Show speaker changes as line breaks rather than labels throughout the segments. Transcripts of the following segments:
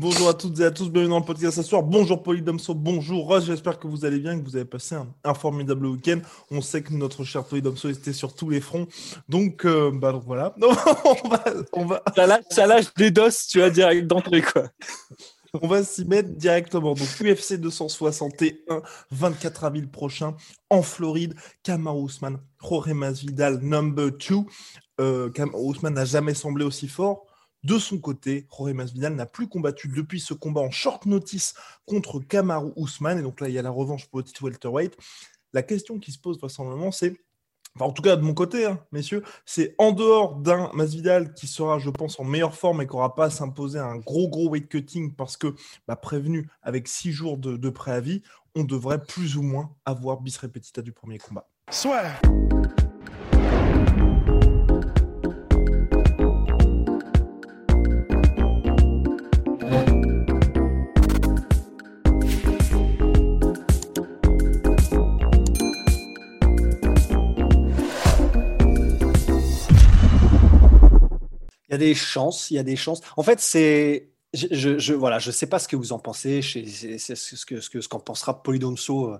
Bonjour à toutes et à tous, bienvenue dans le podcast ce soir. Bonjour Polydomso, bonjour Ross, j'espère que vous allez bien, que vous avez passé un, un formidable week-end. On sait que notre cher Polydomso était sur tous les fronts, donc, euh, bah, donc voilà. on va, on va,
Ça lâche, ça lâche des doses, tu vois, direct d'entrée, quoi.
on va s'y mettre directement. Donc UFC 261, 24 avril prochain en Floride. Kamaru Usman, Jorge Masvidal, number 2. Euh, Kamaru Usman n'a jamais semblé aussi fort. De son côté, Jorge Masvidal n'a plus combattu depuis ce combat en short notice contre Kamaru Usman. Et donc là, il y a la revanche pour le titre welterweight. La question qui se pose vraisemblablement, c'est en tout cas, de mon côté, hein, messieurs, c'est en dehors d'un Masvidal qui sera, je pense, en meilleure forme et qui n'aura pas à s'imposer un gros, gros weight cutting parce que, bah, prévenu avec six jours de, de préavis, on devrait plus ou moins avoir bis repetita du premier combat.
Il des chances, il y a des chances. En fait, c'est. Je, je, je- voilà, je sais pas ce que vous en pensez, je c'est ce que ce que qu'en pensera Polydomso. euh.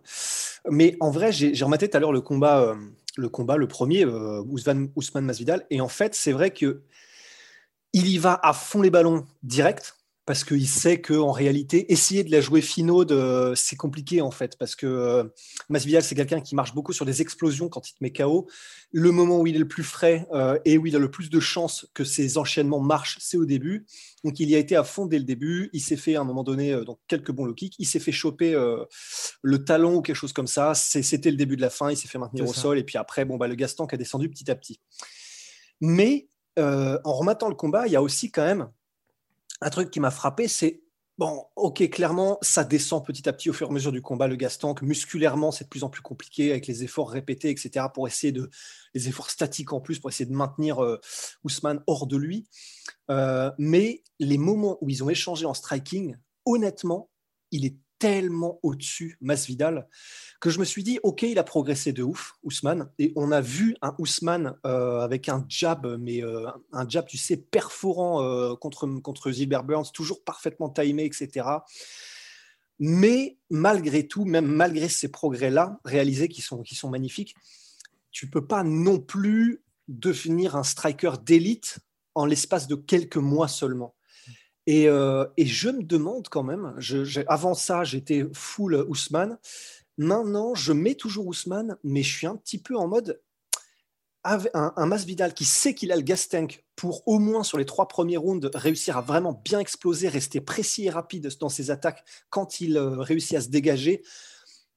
Mais en vrai, j'ai rematé tout à l'heure le combat, euh, le combat, le premier, euh, Ousmane Masvidal, et en fait, c'est vrai que il y va à fond les ballons direct parce qu'il sait que en réalité, essayer de la jouer finaude, euh, c'est compliqué en fait parce que euh, Masvidal, c'est quelqu'un qui marche beaucoup sur des explosions quand il te met KO. Le moment où il est le plus frais euh, et où il a le plus de chances que ses enchaînements marchent, c'est au début. Donc il y a été à fond dès le début. Il s'est fait à un moment donné euh, donc quelques bons low kicks. Il s'est fait choper euh, le talon ou quelque chose comme ça. C'était le début de la fin. Il s'est fait maintenir au sol et puis après, bon bah le Gaston qui a descendu petit à petit. Mais en rematant le combat, il y a aussi quand même un truc qui m'a frappé, c'est bon, ok, clairement, ça descend petit à petit au fur et à mesure du combat, le Gaston, que musculairement, c'est de plus en plus compliqué avec les efforts répétés, etc., pour essayer de, les efforts statiques en plus, pour essayer de maintenir euh, Ousmane hors de lui. Euh, mais les moments où ils ont échangé en striking, honnêtement, il est tellement au-dessus, Masvidal, que je me suis dit, ok, il a progressé de ouf, Ousmane, et on a vu un Ousmane euh, avec un jab, mais euh, un jab, tu sais, perforant euh, contre, contre Gilbert Burns, toujours parfaitement timé, etc. Mais malgré tout, même malgré ces progrès-là, réalisés qui sont, qui sont magnifiques, tu peux pas non plus devenir un striker d'élite en l'espace de quelques mois seulement. Et, euh, et je me demande quand même, je, avant ça, j'étais full Ousmane. Maintenant, je mets toujours Ousmane, mais je suis un petit peu en mode avec un, un Masvidal qui sait qu'il a le gas tank pour au moins sur les trois premiers rounds réussir à vraiment bien exploser, rester précis et rapide dans ses attaques quand il euh, réussit à se dégager.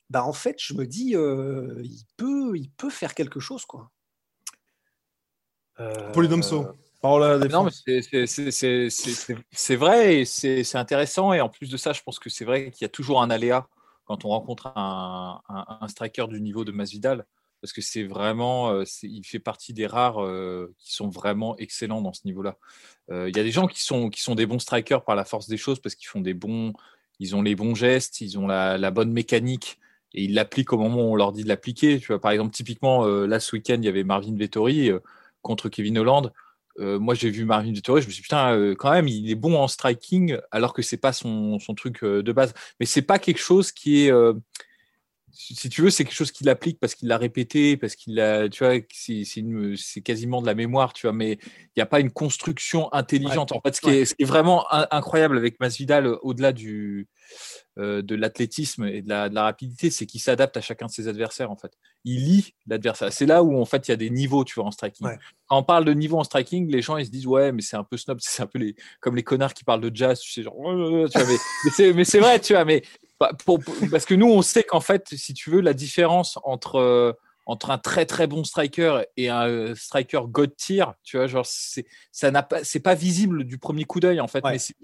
Bah en fait, je me dis, euh, il peut, il peut faire quelque chose quoi. Euh,
Polydomso, la
Non, mais c'est- vrai et c'est intéressant. Et en plus de ça, je pense que c'est vrai qu'il y a toujours un aléa quand on rencontre un, un- un striker du niveau de Masvidal. Parce que c'est vraiment, euh, il fait partie des rares euh, qui sont vraiment excellents dans ce niveau-là. Euh, Il y a des gens qui sont, qui sont des bons strikers par la force des choses parce qu'ils font des bons, ils ont les bons gestes, ils ont la, la bonne mécanique et ils l'appliquent au moment où on leur dit de l'appliquer. Tu vois, par exemple, typiquement, euh, là ce week-end, il y avait Marvin Vettori euh, contre Kevin Holland. Euh, moi, j'ai vu Marvin Vettori, je me suis dit, putain, euh, quand même, il est bon en striking, alors que c'est pas son, son truc euh, de base. Mais c'est pas quelque chose qui est. si tu veux, c'est quelque chose qu'il applique parce qu'il l'a répété, parce qu'il l'a. Tu vois, c'est quasiment de la mémoire, tu vois, mais il n'y a pas une construction intelligente. En fait, ce qui, est, ce qui est vraiment in- incroyable avec Masvidal, euh, au-delà du. euh, de l'athlétisme et de la, de la rapidité, c'est qu'il s'adapte à chacun de ses adversaires en fait. Il lit l'adversaire. C'est là où en fait il y a des niveaux, tu vois, en striking.
Ouais.
Quand on parle de niveau en striking, les gens ils se disent ouais, mais c'est un peu snob, c'est un peu les, comme les connards qui parlent de jazz, tu sais, genre, tu vois, mais, mais c'est, vrai, tu vois, mais pour- pour- parce que nous on sait qu'en fait, si tu veux, la différence entre euh, entre un très très bon striker et un euh, striker god tier, tu vois, genre c'est ça n'a pas c'est pas visible du premier coup d'œil en fait, mais c'est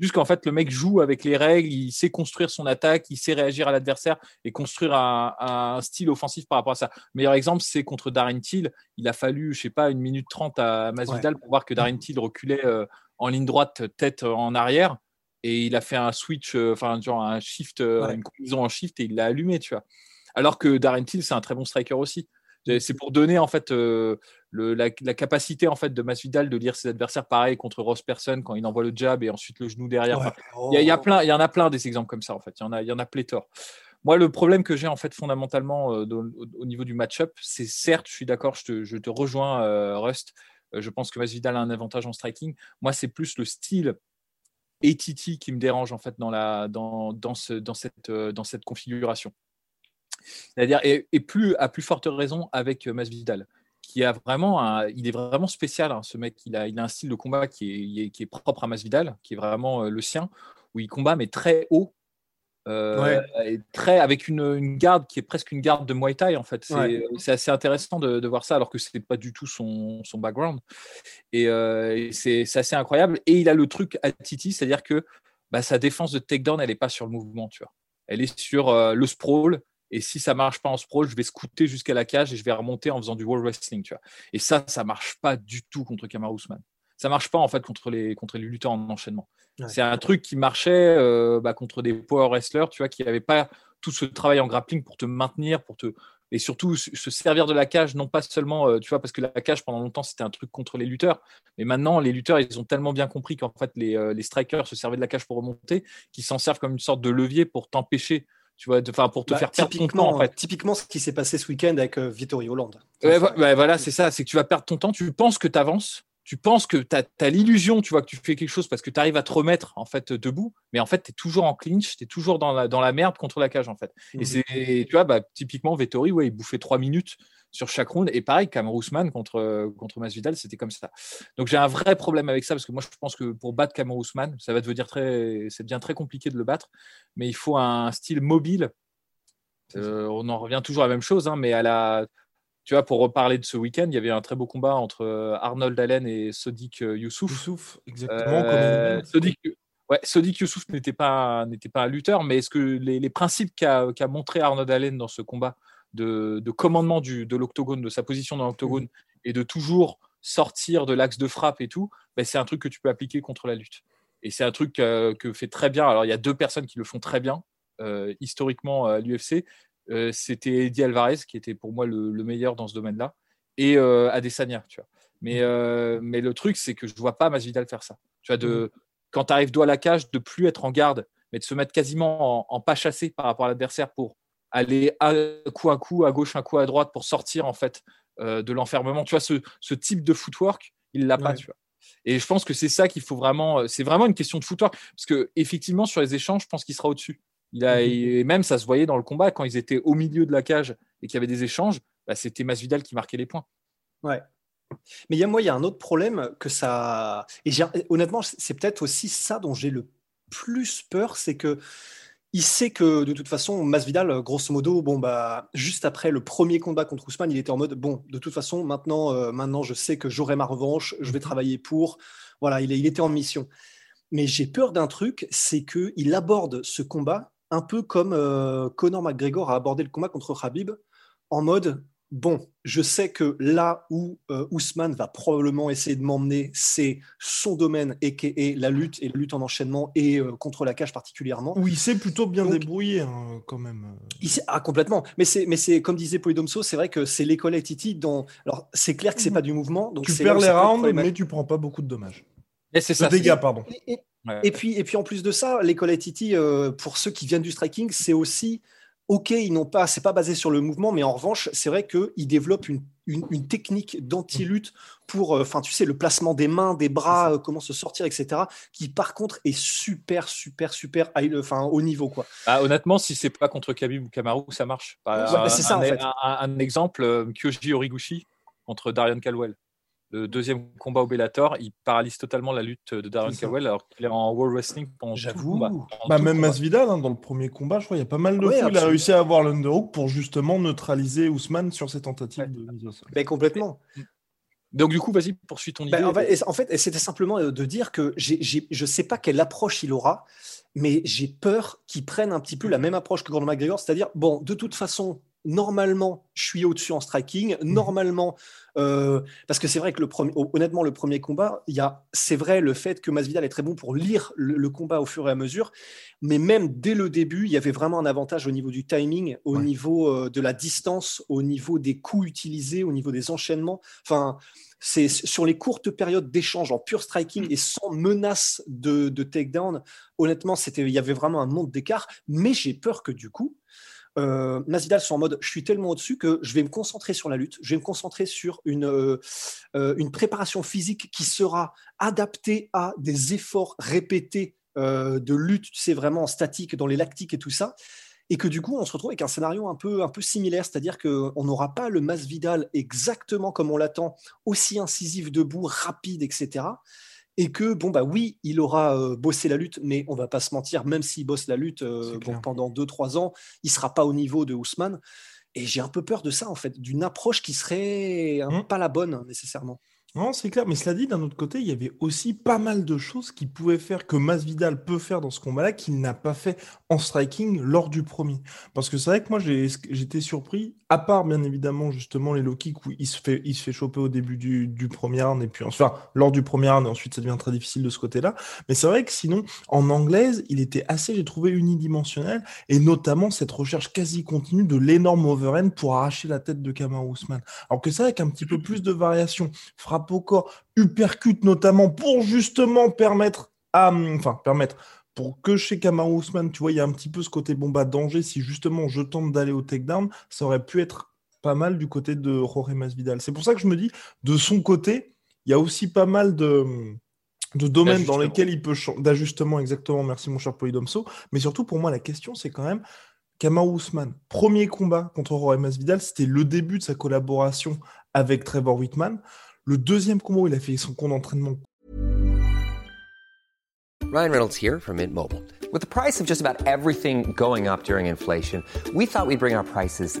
juste qu'en fait le mec joue avec les règles, il sait construire son attaque, il sait réagir à l'adversaire et construire un, style offensif par rapport à ça. meilleur exemple, c'est contre Darren Till, il a fallu je sais pas une minute trente à Masvidal pour voir que Darren Till reculait euh, en ligne droite, tête en arrière et il a fait un switch, euh, enfin genre un shift, une combinaison en shift et il l'a allumé, tu vois. Alors que Darren Till, c'est un très bon striker aussi. C'est pour donner en fait euh, la, capacité en fait de Masvidal de lire ses adversaires pareil contre Ross Person quand il envoie le jab et ensuite le genou derrière. Il y, a plein, il y en a plein des exemples comme ça en fait. Il y en a, il y en a pléthore. Moi, le problème que j'ai en fait fondamentalement euh, au, niveau du match-up, c'est certes, je suis d'accord, je te, rejoins, euh, Rust. je pense que Masvidal a un avantage en striking. Moi, c'est plus le style ATT qui me dérange en fait dans, la, dans, dans, ce, dans, cette, dans cette configuration. C'est-à-dire, et, plus à plus forte raison avec euh, Masvidal, qui a vraiment, il est vraiment spécial. Hein, ce mec, il a, il a un style de combat qui est, qui est propre à Masvidal, qui est vraiment euh, le sien, où il combat mais très haut. Euh, et très avec une, garde qui est presque une garde de Muay Thai en fait. C'est assez intéressant de, voir ça alors que c'est pas du tout son, son background. Et, c'est assez incroyable. Et il a le truc à Titi, c'est-à-dire que bah, sa défense de takedown, elle n'est pas sur le mouvement, tu vois. Elle est sur le sprawl, et si ça marche pas en sprawl, je vais scouter jusqu'à la cage et je vais remonter en faisant du wall wrestling. Tu vois. Et ça, ça marche pas du tout contre Kamaru Usman. Ça marche pas en fait contre les, contre les lutteurs en enchaînement. C'est un truc qui marchait euh, bah, contre des power wrestlers, tu vois, qui n'avaient pas tout ce travail en grappling pour te maintenir, pour te et surtout se servir de la cage, non pas seulement, euh, tu vois, parce que la cage pendant longtemps c'était un truc contre les lutteurs, mais maintenant les lutteurs ils ont tellement bien compris qu'en fait les, euh, les strikers se servaient de la cage pour remonter, qu'ils s'en servent comme une sorte de levier pour t'empêcher tu vois, enfin pour te bah, faire perdre ton temps. En fait.
Typiquement, ce qui s'est passé ce week-end avec euh, Vittorio Hollande.
voilà, c'est ça, c'est que tu vas perdre ton temps. Tu penses que tu avances, tu penses que tu as, l'illusion, tu vois, que tu fais quelque chose parce que tu arrives à te remettre en fait debout, mais en fait, tu es toujours en clinch, tu es toujours dans la, dans la merde contre la cage en fait. Et mmh. c'est, tu vois, bah, typiquement, Vettori, ouais, il bouffait trois minutes sur chaque round. Et pareil, Cameron Ousmane contre, contre Masvidal, c'était comme ça. Donc j'ai un vrai problème avec ça parce que moi je pense que pour battre Cameron Ousmane, ça va devenir très, c'est bien très compliqué de le battre, mais il faut un style mobile. Euh, on en revient toujours à la même chose, hein, mais à la, tu vois, pour reparler de ce week-end, il y avait un très beau combat entre euh, Arnold Allen et Sodik euh, Youssouf.
Youssouf, exactement. Euh,
Sodik, ouais, Sodik Youssouf n'était pas, n'était pas un lutteur, mais est-ce que les, les principes qu'a, montré Arnold Allen dans ce combat de, commandement du, de l'octogone, de sa position dans l'octogone, mm. et de toujours sortir de l'axe de frappe et tout, ben, c'est un truc que tu peux appliquer contre la lutte. Et c'est un truc que fait très bien. Alors, il y a deux personnes qui le font très bien, euh, historiquement à l'UFC. Euh, c'était Eddie Alvarez, qui était pour moi le, meilleur dans ce domaine-là, et euh, Adesanya, tu vois. Mais, mm. mais le truc, c'est que je ne vois pas Masvidal faire ça. Tu vois, de, mm. quand tu arrives dos à la cage, de plus être en garde, mais de se mettre quasiment en, en pas chassé par rapport à l'adversaire pour aller à coup à coup, à gauche, un coup à droite pour sortir en fait euh, de l'enfermement. Tu vois, ce, type de footwork, il l'a pas, tu vois. Et je pense que c'est ça qu'il faut vraiment. Euh, c'est vraiment une question de footwork. Parce que effectivement, sur les échanges, je pense qu'il sera au-dessus. Il a, mhm. et même ça se voyait dans le combat quand ils étaient au milieu de la cage et qu'il y avait des échanges, bah, c'était Masvidal qui marquait les points.
Ouais. Mais il y a, moi, il y a un autre problème que ça. Et honnêtement, c'est peut-être aussi ça dont j'ai le plus peur, c'est que il sait que de toute façon, Masvidal, grosso modo, bon bah juste après le premier combat contre Ousmane, il était en mode bon, de toute façon, maintenant, euh, maintenant, je sais que j'aurai ma revanche, je vais mhm. travailler pour. Voilà, il, il était en mission. Mais j'ai peur d'un truc, c'est que il aborde ce combat un peu comme euh, Conor McGregor a abordé le combat contre Khabib, en mode bon, je sais que là où euh, Ousmane va probablement essayer de m'emmener, c'est son domaine, et est la lutte, et la lutte en enchaînement, et euh, contre la cage particulièrement.
Oui, il s'est plutôt bien débrouillé, hein, quand même.
Il ah, complètement. Mais c'est, mais c'est comme disait Polydomso, c'est vrai que c'est l'école Titi dont. Alors, c'est clair que c'est pas du mouvement. Donc
tu perds les rounds, mais tu prends pas beaucoup de dommages.
Et c'est ça.
dégâts, pardon.
Et, puis, et puis, en plus de ça, l'école Titi, euh, pour ceux qui viennent du striking, c'est aussi ok, ils n'ont pas, c'est pas basé sur le mouvement, mais en revanche, c'est vrai qu'ils développent une, une, technique d'anti-lutte pour, euh, enfin, tu sais, le placement des mains, des bras, euh, comment se sortir, etc., qui par contre est super, super, super, enfin, haut niveau, quoi.
Ah, honnêtement, si c'est pas contre Khabib ou Kamaru, ça marche.
Bah, c'est ça,
un,
en fait.
un, exemple, Kyoji Origuchi contre Darian Calwell. Le deuxième combat au Bellator, il paralyse totalement la lutte de Darren Caldwell alors qu'il est en World Wrestling pendant
J'avoue. Bah, même Masvidal, hein, dans le premier combat, je crois, il y a pas mal de fois, il a réussi à avoir l'underhook pour justement neutraliser Ousmane sur ses tentatives de mise au sol.
Mais complètement.
Donc du coup, vas-y, poursuis ton
ben,
idée.
en fait, c'était simplement de dire que je ne sais pas quelle approche il aura, mais j'ai peur qu'il prenne un petit peu la même approche que Conor McGregor, c'est-à-dire, bon, de toute façon, normalement, je suis au-dessus en striking. Mhm. Normalement, euh, parce que c'est vrai que le premier, honnêtement, le premier combat, il y a, c'est vrai le fait que Masvidal est très bon pour lire le, combat au fur et à mesure, mais même dès le début, il y avait vraiment un avantage au niveau du timing, au niveau euh, de la distance, au niveau des coups utilisés, au niveau des enchaînements. Enfin, c'est sur les courtes périodes d'échange en pur striking et sans menace de, de takedown. Honnêtement, c'était, il y avait vraiment un monde d'écart, mais j'ai peur que du coup, euh, Masvidal soit en mode je suis tellement au-dessus que je vais me concentrer sur la lutte, je vais me concentrer sur une, euh, euh, une préparation physique qui sera adaptée à des efforts répétés de lutte, tu sais, vraiment statique dans les lactiques et tout ça. Et que du coup, on se retrouve avec un scénario un peu, un peu similaire, c'est-à-dire qu'on n'aura pas le Masvidal exactement comme on l'attend, aussi incisif debout, rapide, etc et que bon bah oui, il aura euh, bossé la lutte, mais on va pas se mentir, même s'il bosse la lutte euh, pendant 2-3 ans, il sera pas au niveau de Ousmane. Et j'ai un peu peur de ça en fait, d'une approche qui serait hein, mmh. pas la bonne nécessairement.
Non, c'est clair. Mais cela dit, d'un autre côté, il y avait aussi pas mal de choses qui pouvaient faire que Masvidal peut faire dans ce combat-là qu'il n'a pas fait en striking lors du premier. Parce que c'est vrai que moi, j'étais surpris, à part bien évidemment justement les low kicks où il se fait, il se fait choper au début du, du premier round et puis enfin lors du premier round et ensuite ça devient très difficile de ce côté-là. Mais c'est vrai que sinon, en anglaise, il était assez, j'ai trouvé, unidimensionnel et notamment cette recherche quasi continue de l'énorme overhand pour arracher la tête de Kamaru Usman. Alors que ça, avec un petit peu plus de variation, frappe au corps, uppercut notamment, pour justement permettre à. Enfin, permettre. Pour que chez Kamaru Usman, tu vois, il y a un petit peu ce côté bomba danger. Si justement je tente d'aller au takedown, ça aurait pu être pas mal du côté de Jorge Masvidal. C'est pour ça que je me dis, de son côté, il y a aussi pas mal de, de domaines dans lesquels il peut d'ajustement exactement. Merci mon cher Polydomso. Mais surtout pour moi, la question c'est quand même Kamaru Usman, premier combat contre Jorge Masvidal, c'était le début de sa collaboration avec Trevor Whitman. Le deuxième combat, il a fait son compte d'entraînement.
Ryan Reynolds here from Mint Mobile. With the price of just about everything going up during inflation, we thought we'd bring our prices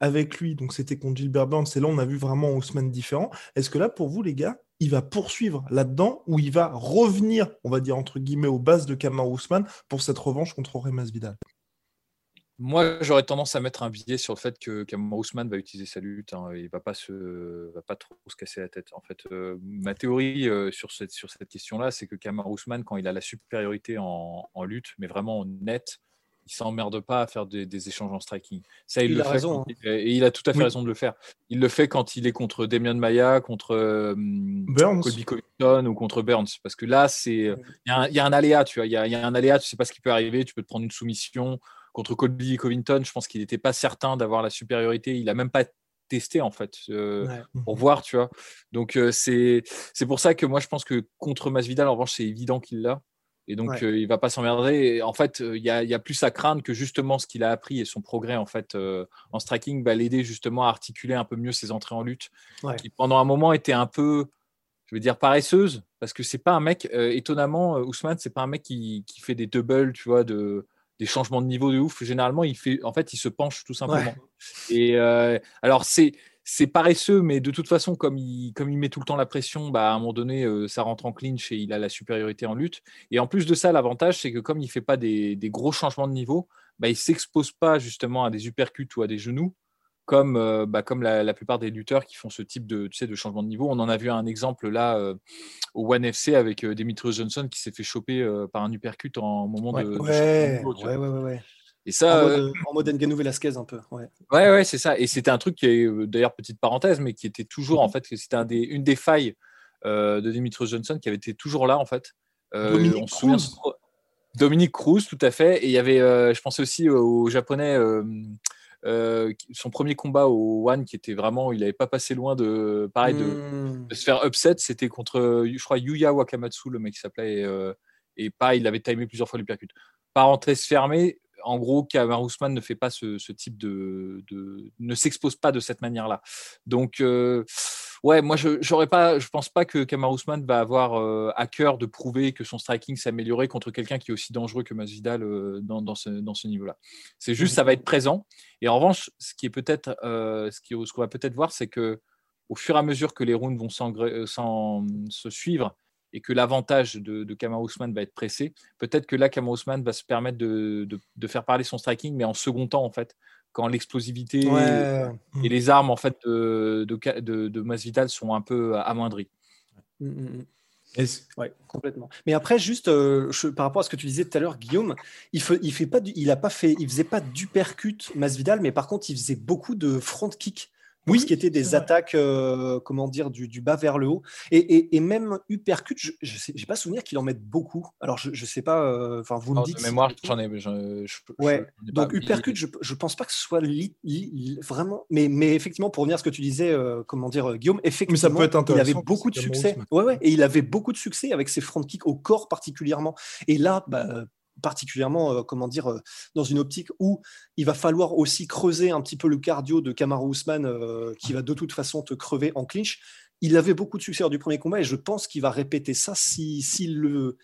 avec lui. Donc c'était contre Gilbert Burns, c'est là on a vu vraiment Ousmane différent. Est-ce que là pour vous les gars, il va poursuivre là-dedans ou il va revenir, on va dire entre guillemets, aux bases de Kamar Ousmane pour cette revanche contre Remas Vidal
moi, j'aurais tendance à mettre un billet sur le fait que Kamar Ousmane va utiliser sa lutte. Hein, il va pas va pas trop se casser la tête. En fait, euh, ma théorie euh, sur cette, sur cette question-là, c'est que Kamar Ousmane, quand il a la supériorité en, en lutte, mais vraiment net, il s'emmerde pas à faire des, échanges en striking. Ça, il, le fait. Raison, hein. Et il a tout à fait raison de le faire. Il le fait quand il est contre Demian Maya, contre euh, Colby Covington ou contre Burns. Parce que là, c'est il y, a un aléa, tu vois. Il y a, un aléa, tu sais pas ce qui peut arriver. Tu peux te prendre une soumission contre Colby Covington. Je pense qu'il n'était pas certain d'avoir la supériorité. Il a même pas testé en fait euh, pour voir, tu vois. Donc euh, c'est c'est pour ça que moi je pense que contre Masvidal, en revanche, c'est évident qu'il l'a. Et donc, euh, il va pas s'emmerder. En fait, euh, il y, a, plus à craindre que justement ce qu'il a appris et son progrès en fait euh, en striking va l'aider justement à articuler un peu mieux ses entrées en lutte, qui pendant un moment était un peu, je veux dire, paresseuse, parce que c'est pas un mec, étonnamment, Ousmane, c'est pas un mec qui, fait des doubles, tu vois, de, des changements de niveau de ouf. Généralement, il fait, en fait, il se penche tout simplement. Et alors, c'est c'est paresseux, mais de toute façon, comme il, comme il met tout le temps la pression, bah, à un moment donné, euh, ça rentre en clinch et il a la supériorité en lutte. Et en plus de ça, l'avantage, c'est que comme il ne fait pas des, gros changements de niveau, bah, il ne s'expose pas justement à des uppercuts ou à des genoux, comme, euh, bah, comme la, plupart des lutteurs qui font ce type de, tu sais, de changement de niveau. On en a vu un exemple là euh, au One FC avec Demetrius Johnson qui s'est fait choper par un uppercut en moment de,
ouais, ouais, ouais, ouais.
Et ça,
en mode, euh, en mode Velasquez un peu. Ouais,
ouais, ouais c'est ça. Et c'était un truc qui est euh, d'ailleurs petite parenthèse, mais qui était toujours en mhm. fait, c'était un des, une des failles euh, de Dimitri Johnson qui avait été toujours là en fait. Euh,
Dominique
souvient-
Cruz.
Dominique Cruz, tout à fait. Et il y avait, euh, je pensais aussi au japonais, euh, euh, son premier combat au One, qui était vraiment, il n'avait pas passé loin de, pareil, de,
Hmm.
de se faire upset. C'était contre, je crois, Yuya Wakamatsu, le mec qui s'appelait. Et, euh, et pareil, il avait timé plusieurs fois l'uppercut. Parenthèse fermée. En gros, Kamar ne fait pas ce, type de, ne s'expose pas de cette manière-là. Donc, euh, ouais, moi, je j'aurais pas, je pense pas que Kamar Ousmane va avoir euh, à cœur de prouver que son striking s'est amélioré contre quelqu'un qui est aussi dangereux que Masvidal euh, dans, dans ce, niveau-là. C'est juste, ça va être présent. Et en revanche, ce qui est peut-être, euh, ce qui- qu'on va peut-être voir, c'est que au fur et à mesure que les rounds vont se suivre et que l'avantage de, de Kamaru Usman va être pressé, peut-être que là, Kamaru Usman va se permettre de, de- de faire parler son striking, mais en second temps, en fait, quand l'explosivité
Ouais.
et les armes en fait, de, de, Ka- de, de Masvidal sont un peu amoindries.
Hmm, hmm.
Est-ce-
Ouais, complètement. Mais après, juste euh, je- par rapport à ce que tu disais tout à l'heure, Guillaume, il fait, il fait pas, du- il a pas fait, il faisait pas d'uppercut Masvidal, mais par contre, il faisait beaucoup de front kick.
Oui,
ce qui était des attaques, euh, comment dire, du, du bas vers le haut. Et, et, et même uppercut, je n'ai pas souvenir qu'il en mette beaucoup. Alors, je, je sais pas, euh, enfin, vous me
Alors,
dites.
de
si-
mémoire, j'en ai. je- je-
Ouais,
ai
donc
pas-
uppercut, je, je pense pas que ce soit li- li- li- vraiment. Mais, mais effectivement, pour revenir à ce que tu disais, euh, comment dire, Guillaume, effectivement,
peut être
il avait beaucoup de succès. Ouais, ouais, et il avait beaucoup de succès avec ses front kicks au corps particulièrement. Et là, bah, particulièrement, euh, comment dire, euh, dans une optique où il va falloir aussi creuser un petit peu le cardio de Kamaru Usman, euh, qui va de toute façon te crever en clinch. Il avait beaucoup de succès lors du premier combat et je pense qu'il va répéter ça si, le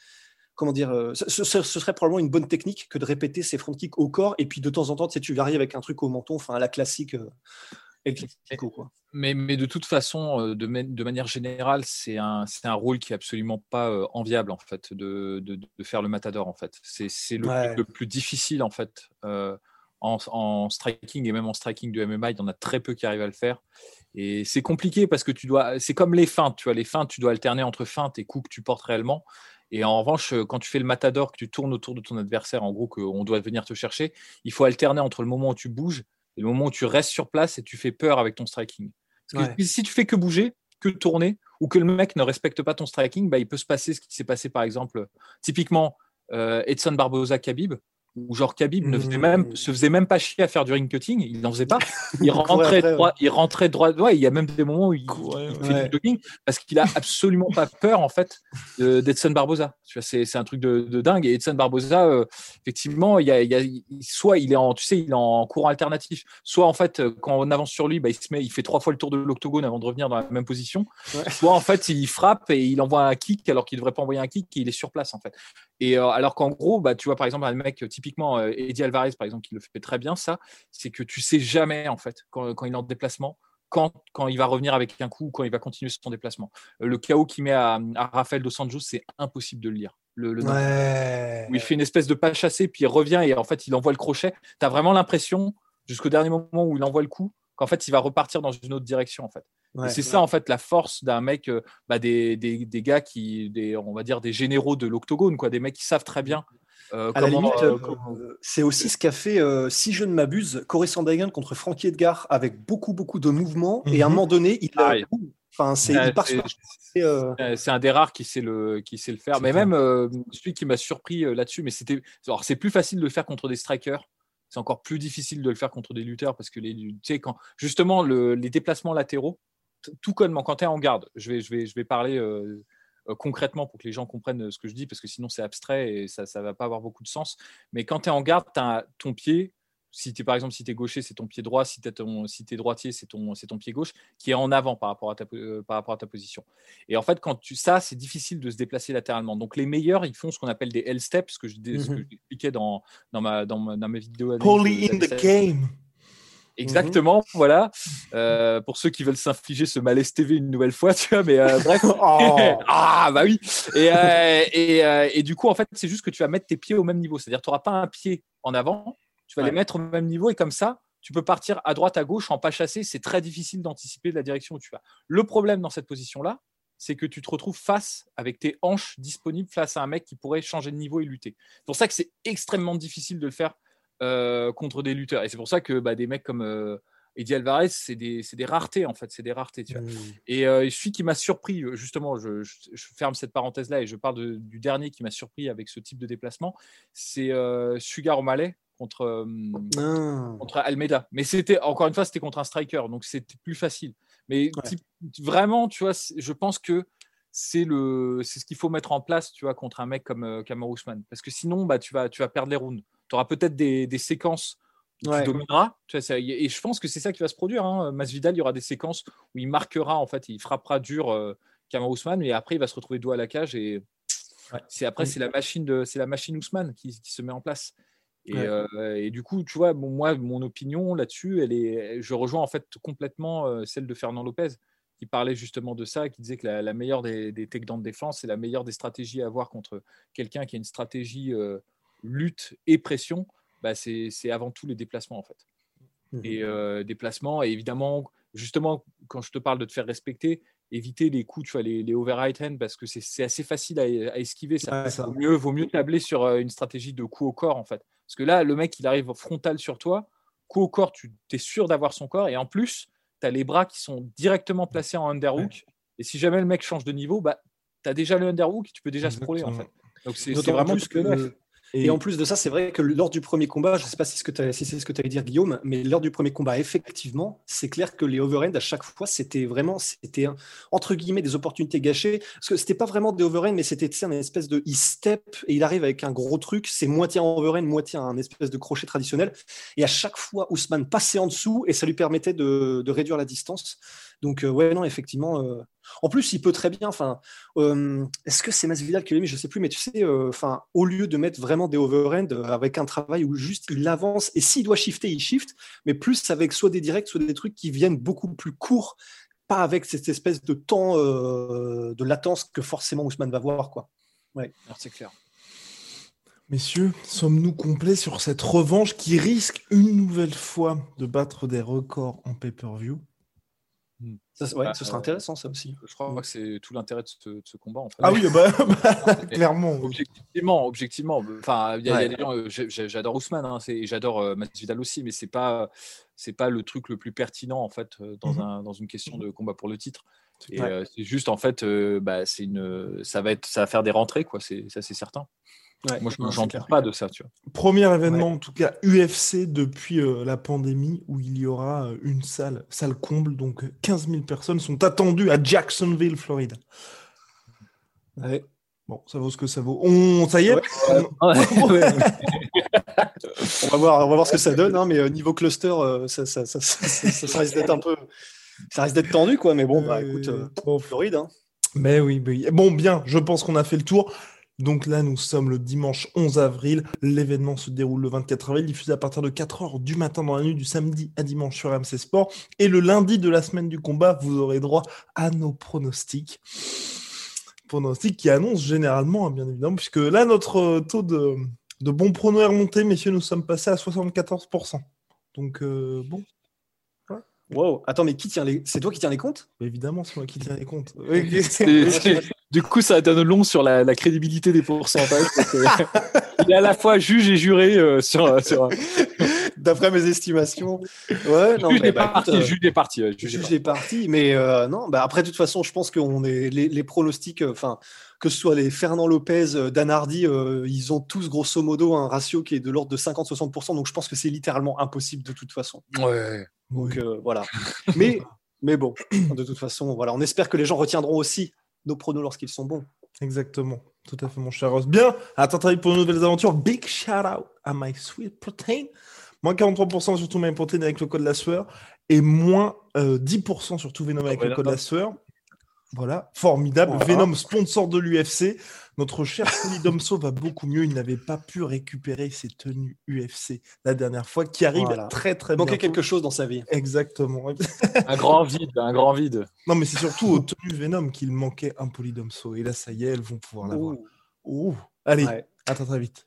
comment dire, ce serait probablement une bonne technique que de répéter ses front kicks au corps et puis de temps en temps, tu sais, tu varies avec un truc au menton, enfin la classique quoi.
Mais, mais de toute façon, euh, de, ma- de manière générale, c'est un, rôle qui est absolument pas euh, enviable en fait de, de, de faire le matador en fait. C'est le,
Ouais.
le plus difficile en fait euh, en, en striking et même en striking de MMA, il y en a très peu qui arrivent à le faire. Et c'est compliqué parce que tu dois, c'est comme les feintes, tu vois, les feintes, tu dois alterner entre feintes et coups que tu portes réellement. Et en revanche, quand tu fais le matador, que tu tournes autour de ton adversaire, en gros, qu'on doit venir te chercher, il faut alterner entre le moment où tu bouges et le moment où tu restes sur place et tu fais peur avec ton striking. Parce que
Ouais.
si tu fais que bouger, que tourner, ou que le mec ne respecte pas ton striking, bah, il peut se passer ce qui s'est passé par exemple, typiquement euh, Edson Barboza Khabib, où genre Khabib ne faisait même, se faisait même pas chier à faire du ring cutting, il n'en faisait pas. Il rentrait
après,
droit, il rentrait droit. Ouais, il y a même des moments où il, il fait
ouais.
du jogging parce qu'il a absolument pas peur en fait de- d'Edson Barboza. C'est un truc de, de dingue. Et Edson Barboza, euh, effectivement, il y a, il y a- soit il est en, tu sais, il est en courant alternatif, soit en fait euh, quand on avance sur lui, bah, il se met, il fait trois fois le tour de l'octogone avant de revenir dans la même position.
Ouais.
Soit en fait il frappe et il envoie un kick alors qu'il devrait pas envoyer un kick et il est sur place en fait. Et euh, alors qu'en gros, bah, tu vois par exemple un mec typiquement euh, Eddie Alvarez par exemple qui le fait très bien ça, c'est que tu sais jamais en fait quand, quand il est en déplacement. Quand, quand il va revenir avec un coup ou quand il va continuer son déplacement. Euh, Le chaos qu'il met à, à Rafael Dos Anjos, c'est impossible de le lire. Le, le
Ouais.
où il fait une espèce de pas chassé, puis il revient et en fait il envoie le crochet. Tu as vraiment l'impression, jusqu'au dernier moment où il envoie le coup, qu'en fait il va repartir dans une autre direction en fait.
Ouais.
c'est ça en fait la force d'un mec, euh, bah, des, des, des gars qui, des, on va dire des généraux de l'octogone, quoi, des mecs qui savent très bien. Euh,
À la limite,
euh,
euh,
comment-
c'est aussi ce qu'a fait, euh, si je ne m'abuse, Corey Sandhagen contre Frankie Edgar avec beaucoup, beaucoup de mouvements. Et à un
Mhm.
moment donné, il,
Ah
enfin, c'est,
Ouais, un des rares qui sait le, qui sait le faire. Mais même euh, celui qui m'a surpris euh, là-dessus, mais c'était. Alors, c'est plus facile de le faire contre des strikers. C'est encore plus difficile de le faire contre des lutteurs parce que les, tu sais, quand, justement, le- les déplacements latéraux, tout connement, quand tu es en garde, je vais, je vais, je vais parler concrètement pour que les gens comprennent euh, ce que je dis parce que sinon c'est abstrait et ça ne va pas avoir beaucoup de sens. Mais quand tu es en garde, tu as ton pied. Si es, par exemple, si tu es gaucher, c'est ton pied droit. Si tu es, si es droitier, c'est ton, ton pied gauche qui est en avant par rapport à ta, euh, par rapport à ta position. Et en fait, quand tu ça, c'est difficile de se déplacer latéralement. Donc les meilleurs, ils font ce qu'on appelle des L steps, ce que je ce que
Mhm.
j'expliquais dans dans ma dans ma, dans mes vidéos.
Poly
analyse
in the game.
Exactement, voilà. Euh, pour ceux qui veulent s'infliger ce malaise TV une nouvelle fois, tu vois, mais euh, bref. ah, bah oui. Et, euh, et, euh, et du coup, en fait, c'est juste que tu vas mettre tes pieds au même niveau. C'est-à-dire, tu n'auras pas un pied en avant, tu vas
Ouais.
les mettre au même niveau et comme ça, tu peux partir à droite, à gauche en pas chassé. C'est très difficile d'anticiper la direction où tu vas. Le problème dans cette position-là, c'est que tu te retrouves face avec tes hanches disponibles face à un mec qui pourrait changer de niveau et lutter. C'est pour ça que c'est extrêmement difficile de le faire euh, contre des lutteurs. Et c'est pour ça que bah, des mecs comme euh, Eddie Alvarez, c'est des, des raretés, en fait. C'est des raretés, tu vois.
Mmh.
Et euh, celui qui m'a surpris, euh, justement, je, je- je ferme cette parenthèse-là et je parle de- du dernier qui m'a surpris avec ce type de déplacement, c'est Sugar O'Malley contre,
Ah.
contre Almeida. Mais c'était, encore une fois, c'était contre un striker, donc c'était plus facile. Mais
Ouais.
type- vraiment, tu vois, je pense que c'est le, c'est ce qu'il faut mettre en place, tu vois, contre un mec comme euh, Kamaru Usman. Parce que sinon, bah, tu vas, tu vas perdre les rounds. Tu auras peut-être des, des séquences où
Ouais.
tu domineras. Tu vois, ça- et je pense que c'est ça qui va se produire. Hein. Masvidal, il y aura des séquences où il marquera, en fait, il frappera dur euh, Kamaru Usman, et après, il va se retrouver dos à la cage. Et c'est après, c'est la machine de, c'est la machine Ousmane qui, qui se met en place. Et,
Ouais.
euh, et du coup, tu vois, bon, moi, mon opinion là-dessus, elle est, je rejoins en fait complètement euh, celle de Fernand Lopez, qui parlait justement de ça, qui disait que la, la meilleure des, des de défense, c'est la meilleure des stratégies à avoir contre quelqu'un qui a une stratégie euh, lutte et pression. Bah, c'est avant tout les déplacements en fait.
Mhm.
Et euh, déplacements, et évidemment, justement, quand je te parle de te faire respecter, éviter les coups, tu vois, les, les over right hand, parce que c'est assez facile à, à esquiver. Ça.
Ouais, ça.
Vaut, mieux, vaut mieux tabler sur euh, une stratégie de coup au corps, en fait. Parce que là, le mec, il arrive frontal sur toi, coup au corps, tu es sûr d'avoir son corps, et en plus, tu as les bras qui sont directement placés en underhook. Et si jamais le mec change de niveau, bah, tu as déjà le underhook, tu peux déjà sprawler, en fait. Donc c'est vraiment
plus que- Et, en plus de ça, c'est vrai que lors du premier combat, je ne sais pas si, c'est ce que tu allais dire, Guillaume, mais lors du premier combat, effectivement, c'est clair que les overhands, à chaque fois, c'était vraiment, c'était entre guillemets des opportunités gâchées. Parce que c'était pas vraiment des overhands, mais c'était une espèce de il step et il arrive avec un gros truc. C'est moitié en overhand, moitié un espèce de crochet traditionnel. Et à chaque fois, Ousmane passait en dessous et ça lui permettait de, de réduire la distance. Donc, euh, ouais, non, effectivement. euh, En plus, il peut très bien. Enfin, euh, est-ce que c'est Masvidal qui l'a mis? Je sais plus, mais tu sais, euh, enfin, au lieu de mettre vraiment des overhands euh, avec un travail où juste il avance et s'il doit shifter, il shift, mais plus avec soit des directs, soit des trucs qui viennent beaucoup plus courts, pas avec cette espèce de temps euh, de latence que forcément Ousmane va voir, quoi.
Alors, C'est clair.
Messieurs, sommes-nous complets sur cette revanche qui risque une nouvelle fois de battre des records en pay-per-view?
Ça, ouais,
Bah,
ce sera
euh,
intéressant, ça aussi.
Je crois que c'est tout l'intérêt de ce, de ce combat, en fait.
Ah oui, bah, bah, clairement.
Objectivement, objectivement. Enfin, il y a, il y a
Ouais.
des gens, j'ai- j'ai- j'adore Ousmane, hein, j'adore euh, Masvidal aussi, mais c'est pas, c'est pas le truc le plus pertinent en fait euh, dans
Mhm.
un, dans une question de combat pour le titre. Et
Ouais.
euh, c'est juste en fait, euh, bah, c'est une, ça va être, ça va faire des rentrées quoi. C'est ça, c'est certain.
Ouais,
Moi, je
non,
ne
c'est
j'en
clair.
doute pas de ça, tu vois.
Premier événement, en tout cas UFC depuis euh, la pandémie, où il y aura euh, une salle, salle comble, donc euh, 15 000 personnes sont attendues à Jacksonville, Floride.
Ouais.
Bon, ça vaut ce que ça vaut. On, ça y est,
Ouais.
on-
On va voir, on va voir ce que ça donne, hein, mais euh, niveau cluster, euh, ça, ça, ça, ça- ça- ça risque d'être un peu, ça risque d'être tendu, quoi. Mais bon, bah écoute, euh,
bon,
Floride, hein.
Mais oui, mais oui. Bon, bien, je pense qu'on a fait le tour. Donc là, nous sommes le dimanche 11 avril. L'événement se déroule le 24 avril, diffusé à partir de 4h du matin dans la nuit du samedi à dimanche sur MC Sport. Et le lundi de la semaine du combat, vous aurez droit à nos pronostics. Pronostics qui annoncent généralement, hein, bien évidemment, puisque là, notre taux de, de bons pronos est remonté, messieurs, nous sommes passés à 74%. Donc, euh, bon,
Wow. Attends, mais qui tient les, c'est toi qui tiens les comptes?
Évidemment, c'est moi qui tiens les comptes.
C'est- c'est- du coup, ça donne long sur la, la crédibilité des pourcentages. que il est à la fois juge et juré euh, sur. sur...
D'après mes estimations. Ouais, non,
juge
mais
est
bah,
parti,
écoute, euh,
juge est parti. ouais, juge est
juge
parti.
est parti, mais euh, non, bah après, de toute façon, je pense qu'on est les, les pronostics, euh, enfin, que ce soit les Fernand Lopez, euh, Dan Hardy, euh, ils ont tous grosso modo un ratio qui est de l'ordre de 50-60%, donc je pense que c'est littéralement impossible de toute façon.
Ouais.
Donc euh, voilà. Mais, mais bon, de toute façon, voilà, on espère que les gens retiendront aussi nos pronos lorsqu'ils sont bons.
Exactement, tout à fait, mon cher Ross. Bien, à t'entendre pour de nouvelles aventures. Big shout out à My Sweet Protein. Moins 43% sur tout My Protein avec le code la sueur. Et moins euh, 10% sur tout Venom avec le code la sueur. Voilà, formidable.
Voilà.
Venom, sponsor de l'UFC. Notre cher Tony Domso va beaucoup mieux. Il n'avait pas pu récupérer ses tenues UFC la dernière fois, qui arrive
Voilà.
très très
Il manquait quelque chose dans sa vie.
Exactement.
Un grand vide, un grand vide.
non, mais c'est surtout aux tenues Venom qu'il manquait un Polydomso. Et là, ça y est, elles vont pouvoir l'avoir.
Ouh.
Ouh. Allez,
Ouais.
à très très vite.